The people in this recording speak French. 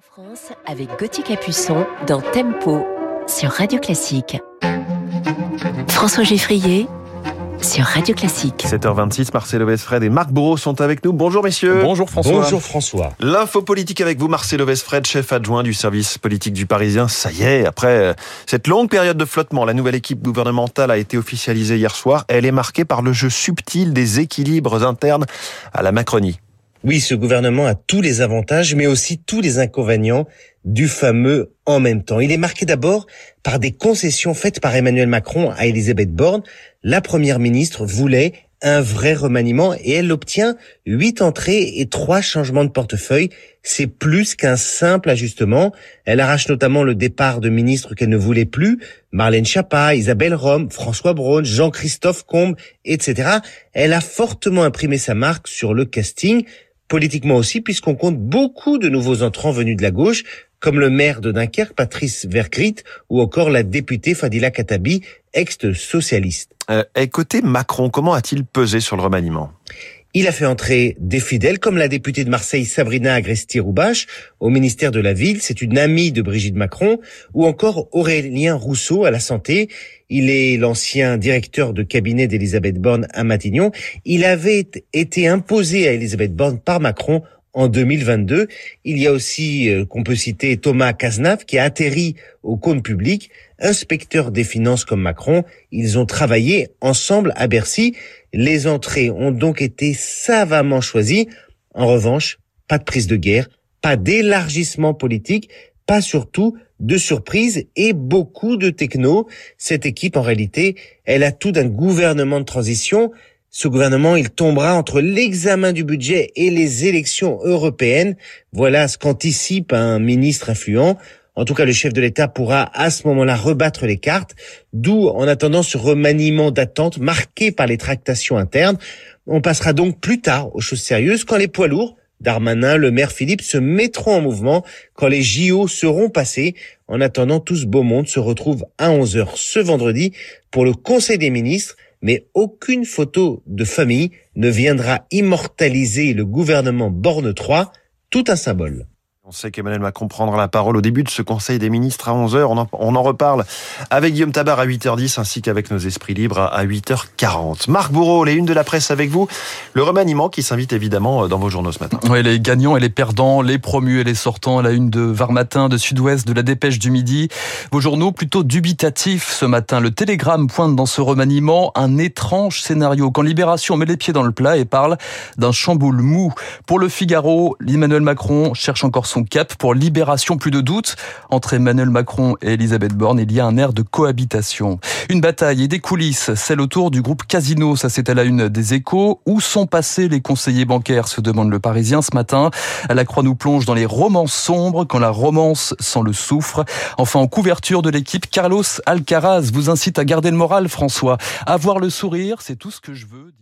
France avec Gauthier Capuçon dans Tempo sur Radio Classique. François Geffrier sur Radio Classique. 7h26, Marcelo Vesfred et Marc Bourreau sont avec nous. Bonjour messieurs. Bonjour François. Bonjour François. L'info politique avec vous, Marcelo Vesfred, chef adjoint du service politique du Parisien. Ça y est, après euh, cette longue période de flottement, la nouvelle équipe gouvernementale a été officialisée hier soir. Elle est marquée par le jeu subtil des équilibres internes à la Macronie. Oui, ce gouvernement a tous les avantages, mais aussi tous les inconvénients du fameux en même temps. Il est marqué d'abord par des concessions faites par Emmanuel Macron à Elisabeth Borne. La première ministre voulait un vrai remaniement et elle obtient huit entrées et trois changements de portefeuille. C'est plus qu'un simple ajustement. Elle arrache notamment le départ de ministres qu'elle ne voulait plus, Marlène Schiappa, Isabelle Rome, François Braun, Jean-Christophe Combe, etc. Elle a fortement imprimé sa marque sur le casting politiquement aussi, puisqu'on compte beaucoup de nouveaux entrants venus de la gauche, comme le maire de Dunkerque, Patrice Vergrit, ou encore la députée Fadila Katabi, ex-socialiste. Euh, Macron, comment a-t-il pesé sur le remaniement? Il a fait entrer des fidèles, comme la députée de Marseille Sabrina Agresti-Roubache au ministère de la Ville. C'est une amie de Brigitte Macron. Ou encore Aurélien Rousseau à la santé. Il est l'ancien directeur de cabinet d'Elisabeth Borne à Matignon. Il avait été imposé à Elisabeth Borne par Macron en 2022. Il y a aussi, euh, qu'on peut citer, Thomas Cazenave, qui a atterri au compte public, inspecteur des finances comme Macron. Ils ont travaillé ensemble à Bercy. Les entrées ont donc été savamment choisies. En revanche, pas de prise de guerre, pas d'élargissement politique, pas surtout de surprise et beaucoup de techno. Cette équipe, en réalité, elle a tout d'un gouvernement de transition. Ce gouvernement, il tombera entre l'examen du budget et les élections européennes. Voilà ce qu'anticipe un ministre influent. En tout cas, le chef de l'État pourra à ce moment-là rebattre les cartes, d'où, en attendant ce remaniement d'attente marqué par les tractations internes, on passera donc plus tard aux choses sérieuses quand les poids lourds, Darmanin, le maire Philippe se mettront en mouvement quand les JO seront passés. En attendant, tout ce beau monde se retrouve à 11h ce vendredi pour le Conseil des ministres mais aucune photo de famille ne viendra immortaliser le gouvernement Borne 3, tout un symbole. On sait qu'Emmanuel Macron prendra la parole au début de ce Conseil des ministres à 11h. On en, reparle avec Guillaume Tabar à 8h10 ainsi qu'avec nos esprits libres à 8h40. Marc Bourreau, les unes de la presse avec vous. Le remaniement qui s'invite évidemment dans vos journaux ce matin. Oui, les gagnants et les perdants, les promus et les sortants la une de Var Matin, de Sud-Ouest, de la Dépêche du Midi. Vos journaux plutôt dubitatifs ce matin. Le Télégramme pointe dans ce remaniement un étrange scénario quand Libération met les pieds dans le plat et parle d'un chamboule mou. Pour le Figaro, Emmanuel Macron cherche encore son cap pour libération. Plus de doute entre Emmanuel Macron et Elisabeth Borne. Il y a un air de cohabitation. Une bataille et des coulisses, celle autour du groupe Casino. Ça, c'est à la une des échos. Où sont passés les conseillers bancaires se demande le Parisien ce matin. La Croix nous plonge dans les romances sombres quand la romance sent le soufre. Enfin, en couverture de l'équipe, Carlos Alcaraz vous incite à garder le moral, François. Avoir le sourire, c'est tout ce que je veux.